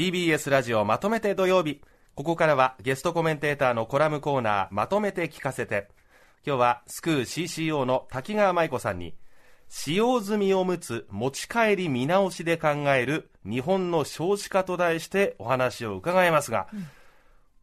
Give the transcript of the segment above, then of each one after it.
TBS ラジオまとめて土曜日。ここからはゲストコメンテーターのコラムコーナーまとめて聞かせて。今日はスクー CCO の滝川舞子さんに使用済みおむつ持ち帰り見直しで考える日本の少子化と題してお話を伺いますが、うん、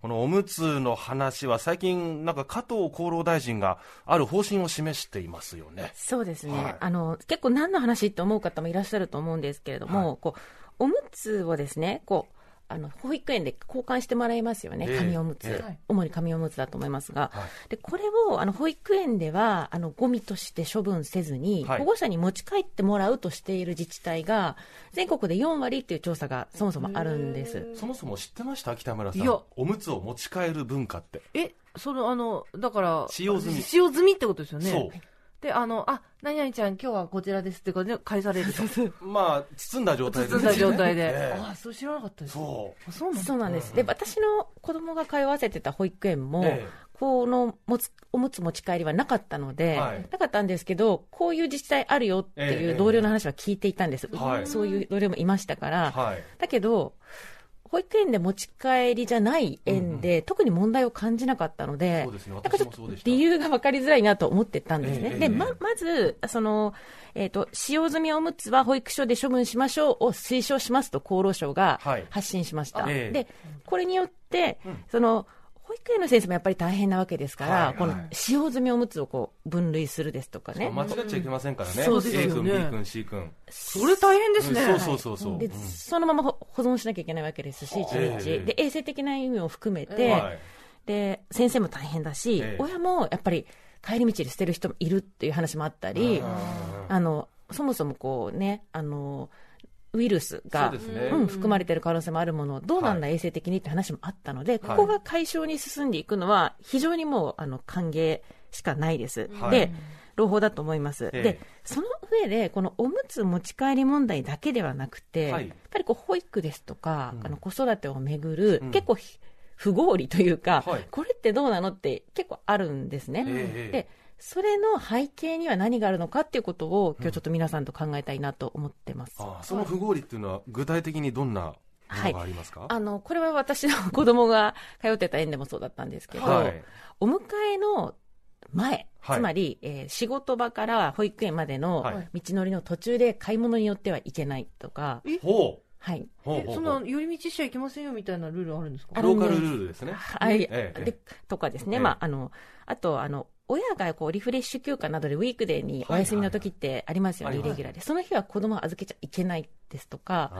このおむつの話は最近なんか加藤厚労大臣がある方針を示していますよね。そうですね。はい、あの結構何の話って思う方もいらっしゃると思うんですけれども、はい、こうおむつをですね、こうあの保育園で交換してもらいますよね、紙おむつ、えー、主に紙おむつだと思いますが、はい、でこれをあの保育園ではあのゴミとして処分せずに、はい、保護者に持ち帰ってもらうとしている自治体が、全国で4割っていう調査がそもそもあるんです。そもそも知ってました、北村さん、おむつを持ち帰る文化って。えそのあのだから使用済み。使用済みってことですよね？で、あの、あ、何々ちゃん、今日はこちらですってことで返されると。まあ、包んだ状態で、包んだ状態で。ああ、そう知らなかったです。そう。そうなんそうなんです。で、私の子供が通わせてた保育園も、この持つおむつ持ち帰りはなかったので、はい、なかったんですけど、こういう自治体あるよっていう同僚の話は聞いていたんです。そういう同僚もいましたから。はい、だけど、保育園で持ち帰りじゃない園で、うん、特に問題を感じなかったので、ね、なんかちょっと理由が分かりづらいなと思ってたんですね。えー、で、ま、まず、その、えっ、ー、と、使用済みおむつは保育所で処分しましょうを推奨しますと厚労省が発信しました。はい、で、これによって、うん、その、保育園の先生もやっぱり大変なわけですから、はいはい、この使用済みおむつをこう分類するですとかね。間違っちゃいけませんからね。そうですよね。A 君、B 君、C 君。それ大変ですね。そうそうそうそう。で、そのまま保存しなきゃいけないわけですし、一日。で、衛生的な意味を含めて、で、先生も大変だし、親もやっぱり帰り道で捨てる人もいるっていう話もあったり、あの、そもそもこうね、あの、ウイルスが、ね、うん、含まれている可能性もあるものどうなんだ、衛生的にって話もあったので、ここが解消に進んでいくのは、非常にもうあの歓迎しかないです。はい、で朗報だと思います。で、その上で、このおむつ持ち帰り問題だけではなくて、はい、やっぱりこう保育ですとか、うん、あの子育てをめぐる、うん、結構不合理というか、はい、これってどうなのって結構あるんですね。でそれの背景には何があるのかっていうことを、今日ちょっと皆さんと考えたいなと思ってます。うん、あその不合理っていうのは、具体的にどんなはい、あのこれは私の子供が通ってた園でもそうだったんですけど、はい、お迎えの前、はい、つまり、えー、仕事場から保育園までの道のりの途中で買い物によってはいけないとか、ほう。はい、そんな寄り道しちゃいけませんよみたいなルールあるんですか？ローカルルールですね。はい、ええ、でとかですね、え、まあ、あのあとあの親がこうリフレッシュ休暇などでウィークデーにお休みの時ってありますよね、イレギュラーで。その日は子供を預けちゃいけないですとか、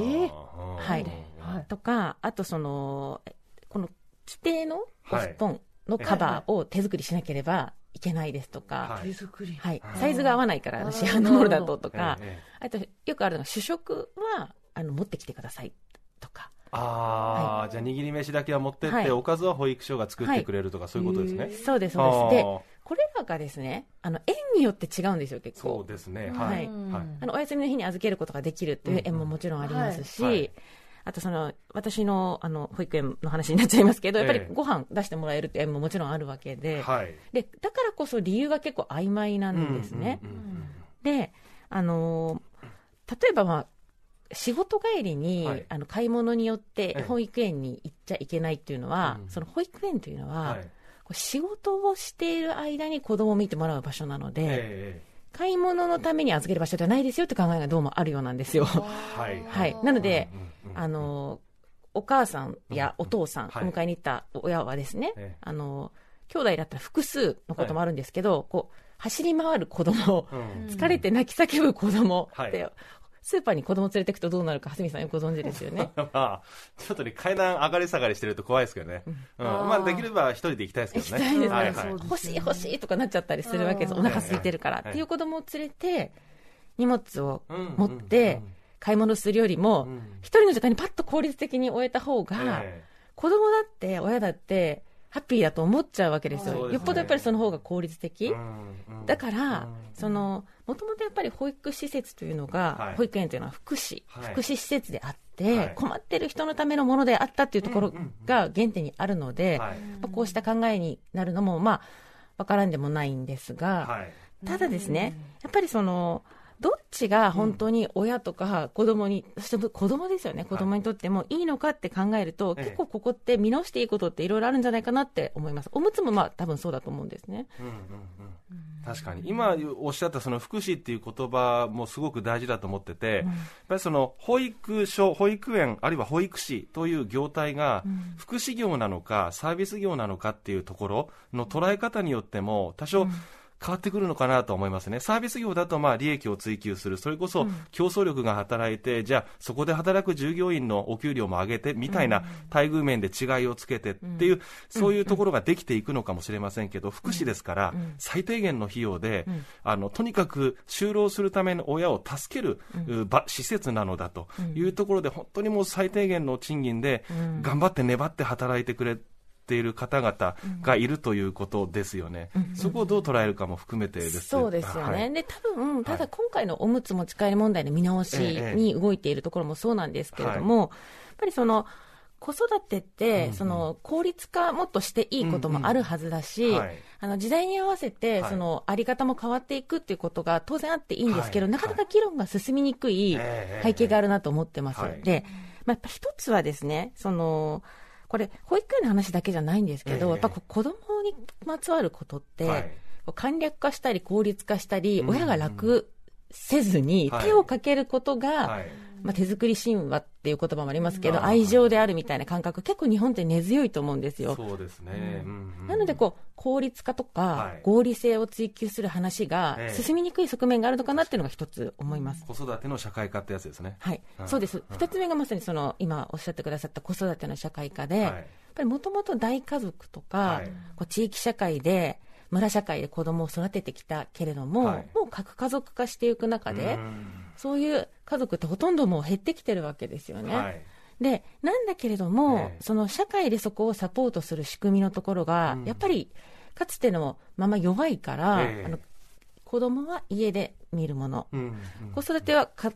えー、はい、はい、とか、あとその、この規定のお布団のカバーを手作りしなければいけないですとか、手作り、はい、サイズが合わないから市販のものだととか、あとよくあるのが主食はあの持ってきてください。ああ、はい、じゃあ握り飯だけは持ってって、はい、おかずは保育所が作ってくれるとか、はい、そういうことですね。そうです、そうです。で、これらがですね、あの園によって違うんですよ、結構。そうですね。はい。あのお休みの日に預けることができるっていう園ももちろんありますし、あとその私のあの保育園の話になっちゃいますけど、やっぱりご飯出してもらえるって園ももちろんあるわけで、はい、でだからこそ理由が結構曖昧なんですね。で、あの例えば、まあ、仕事帰りに、はい、あの買い物によって保育園に行っちゃいけないっていうのは、その保育園というのは、はい、仕事をしている間に子供を見てもらう場所なので、えー、買い物のために預ける場所ではないですよって考えがどうもあるようなんですよ。はい、はい、なので、あのお母さんやお父さん、お迎えに行った親はですね、あの兄弟だったら複数のこともあるんですけど、こう走り回る子供、疲れて泣き叫ぶ子供って、スーパーに子供連れていくとどうなるか、蓮見さんよくご存知ですよね。まあ、ちょっとね、階段上がり下がりしてると怖いですけどね。うん、まあ、できれば一人で行きたいですけどね。はいはい、欲しい欲しいとかなっちゃったりするわけです。お腹空いてるから。っていう子供を連れて、荷物を持って、買い物するよりも、一人の時間にパッと効率的に終えた方が、子供だって、親だって、ハッピーだと思っちゃうわけですよ、よっぽどやっぱりその方が効率的、だから、そのもともとやっぱり保育施設というのが、保育園というのは福祉、福祉施設であって、困ってる人のためのものであったっていうところが原点にあるので、まあ、こうした考えになるのも、まあ、分からんでもないんですが、ただですね、やっぱりその、どっちが本当に親とか子供に、うん、そして子供ですよね、子供にとってもいいのかって考えると、はい、結構ここって見直していいことっていろいろあるんじゃないかなって思います。おむつもまあ多分そうだと思うんですね。うんうんうん。確かに。今おっしゃったその福祉っていう言葉もすごく大事だと思ってて、うん、やっぱりその保育所、保育園、あるいは保育士という業態が福祉業なのかサービス業なのかっていうところの捉え方によっても多少、変わってくるのかなと思いますね。サービス業だとまあ利益を追求する。それこそ競争力が働いて、うん、じゃあそこで働く従業員のお給料も上げてみたいな待遇面で違いをつけてっていう、うん、そういうところができていくのかもしれませんけど、福祉ですから、最低限の費用で、あの、とにかく就労するための親を助ける、場、施設なのだというところで、本当にもう最低限の賃金で頑張って粘って働いてくれっている方々がいるということですよね、うん、そこをどう捉えるかも含めてです。そうですよね、はい、で多分ただ今回のおむつ持ち帰り問題の見直しに動いているところもそうなんですけれども、はい、やっぱりその、子育てって、その効率化もっとしていいこともあるはずだし、あの時代に合わせて、そのあり方も変わっていくっていうことが当然あっていいんですけど、なかなか議論が進みにくい背景があるなと思ってます。で、まあ、やっぱ一つはですね、そのこれ、保育園の話だけじゃないんですけど、えー、やっぱ子供にまつわることって、はい、簡略化したり効率化したり、親が楽せずに手をかけることが、はいはいまあ、手作り神話っていう言葉もありますけど、愛情であるみたいな感覚、結構日本って根強いと思うんですよ。そうですね。うんなのでこう、効率化とか、合理性を追求する話が進みにくい側面があるのかなっていうのが一つ思います。子育ての社会化ってやつですね。はい。そうです。二つ目がまさにその、今おっしゃってくださった子育ての社会化で、やっぱりもともと大家族とか、こう地域社会で、村社会で子供を育ててきたけれども、はい、もう核家族化していく中で、そういう家族ってほとんどもう減ってきてるわけですよね。はい、で、なんだけれども、その社会でそこをサポートする仕組みのところが、やっぱりかつてのまま弱いから、あの子供は家で見るもの、子育ては各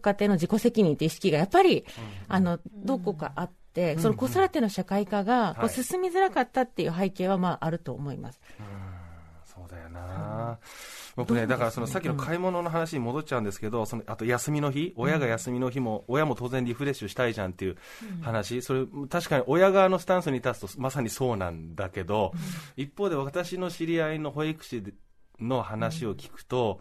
家庭の自己責任という意識がやっぱり、あのどこかあって、その子育ての社会化がこう進みづらかったっていう背景はまああると思います。そうだよな、僕ね、だからそのさっきの買い物の話に戻っちゃうんですけど、そのあと休みの日、親が休みの日も、親も当然リフレッシュしたいじゃんっていう話、それ、確かに親側のスタンスに立つと、まさにそうなんだけど、一方で私の知り合いの保育士の話を聞くと、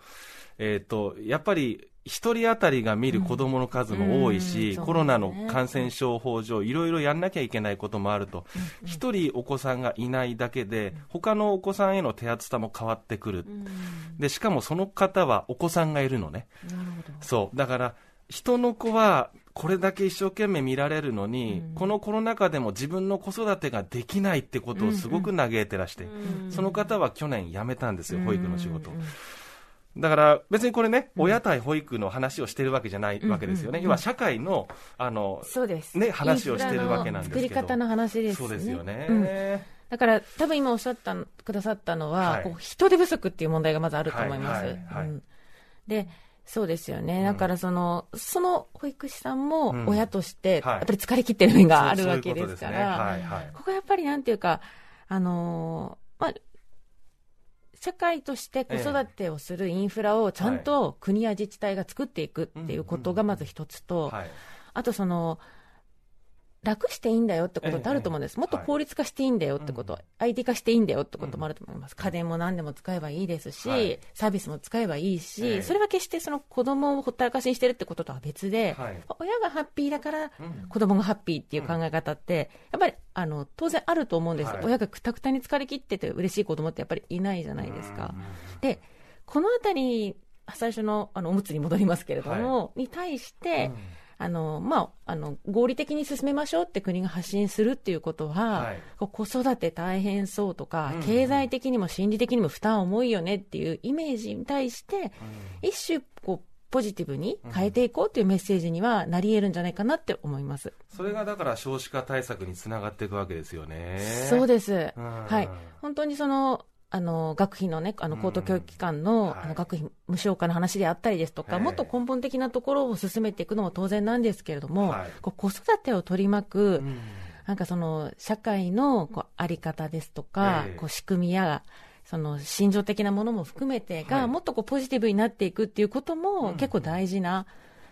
えっ、と、やっぱり1人当たりが見る子どもの数も多いし、コロナの感染症法上、いろいろやんなきゃいけないこともあると、1人お子さんがいないだけで、他のお子さんへの手厚さも変わってくる、でしかもその方はお子さんがいるのね、そう。だから人の子はこれだけ一生懸命見られるのに、このコロナ禍でも自分の子育てができないってことをすごく嘆いてらして、その方は去年辞めたんですよ、保育の仕事。だから別にこれね、親対保育の話をしてるわけじゃないわけですよね、要は社会のあのそうです、ね、話をしてるわけなんですけど。作り方の話です、ね、そうですよね、うん、だから多分今おっしゃったくださったのは、はい、こう人手不足っていう問題がまずあると思います。でそうですよね、だからその、うん、その保育士さんも親として、やっぱり疲れ切ってる面があるわけですから、ここやっぱりなんていうか、あのー、まあ、社会として子育てをするインフラをちゃんと国や自治体が作っていくっていうことがまず一つと、あとその、楽していいんだよってことってあると思うんです、もっと効率化していいんだよってこと、はい、IT 化していいんだよってこともあると思います、家電も何でも使えばいいですし、はい、サービスも使えばいいし、えー、それは決してその子供をほったらかしにしてるってこととは別で、はい、親がハッピーだから子供がハッピーっていう考え方って、やっぱりあの当然あると思うんです、親がくたくたに疲れ切ってて嬉しい子供ってやっぱりいないじゃないですか。でこのあたり最初のあのおむつに戻りますけれども、に対して、うんあの、まあ、あの、合理的に進めましょうって国が発信するっていうことは、はい、子育て大変そうとか、うん、経済的にも心理的にも負担重いよねっていうイメージに対して、うん、一種、こう、ポジティブに変えていこうというメッセージにはなり得るんじゃないかなって思います。それがだから少子化対策につながっていくわけですよね。そうです。うん、はい。本当にその、あの学費のね、あの高等教育機関の,、あの学費無償化の話であったりですとか、もっと根本的なところを進めていくのも当然なんですけれども、こう子育てを取り巻く、なんかその社会のこうあり方ですとか、こう仕組みやその心情的なものも含めてが、もっとこうポジティブになっていくっていうことも結構大事な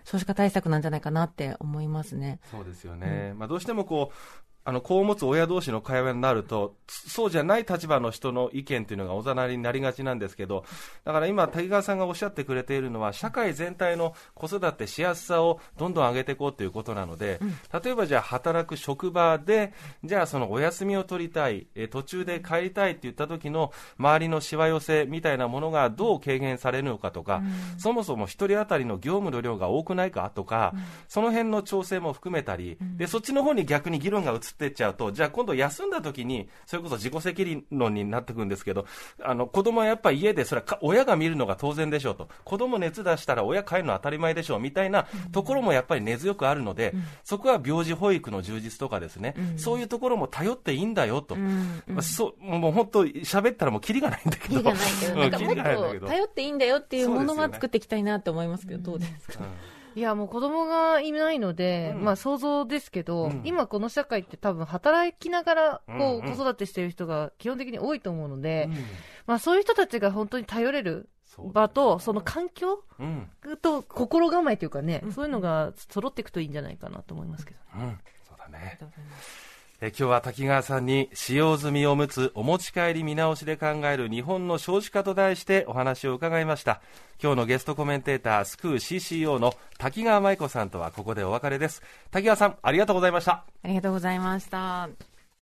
少子化対策なんじゃないかなって思いますね。そうですよね。うん、まあどうしてもこうあの子を持つ親同士の会話になると、そうじゃない立場の人の意見というのがおざなりになりがちなんですけど、だから今、滝川さんがおっしゃってくれているのは、社会全体の子育てしやすさをどんどん上げていこうということなので、うん、例えばじゃあ、働く職場で、じゃあ、そのお休みを取りたい、え途中で帰りたいって言った時の周りのしわ寄せみたいなものがどう軽減されるのかとか、うん、そもそも1人当たりの業務の量が多くないかとか、うん、その辺の調整も含めたり、でそっちの方に逆に議論が移っていっちゃうと、じゃあ今度休んだ時に、それこそ自己責任論になってくるんですけど、あの、子供はやっぱり家で、それは親が見るのが当然でしょうと。子供熱出したら親帰るの当たり前でしょうみたいなところもやっぱり根強くあるので、うん、そこは病児保育の充実とかですね、うん、そういうところも頼っていいんだよと。うんまあ、そう、もう本当、喋ったらもうキリがないんだけど。キリがないけど、なんかもっと頼っていいんだよっていうものは作っていきたいなと思いますけど、どうですか、いや、もう子供がいないので、うん、まあ想像ですけど、うん、今この社会って多分働きながら、こう、子育てしてる人が基本的に多いと思うので、うん、まあそういう人たちが本当に頼れる場と、その環境、と心構えというかね、そういうのが揃っていくといいんじゃないかなと思いますけど、ね、そうだね。え今日は滝川さんに使用済みおむつお持ち帰り見直しで考える日本の少子化と題してお話を伺いました。今日のゲストコメンテータースクー CCO の滝川舞子さんとはここでお別れです。滝川さんありがとうございました。ありがとうございました。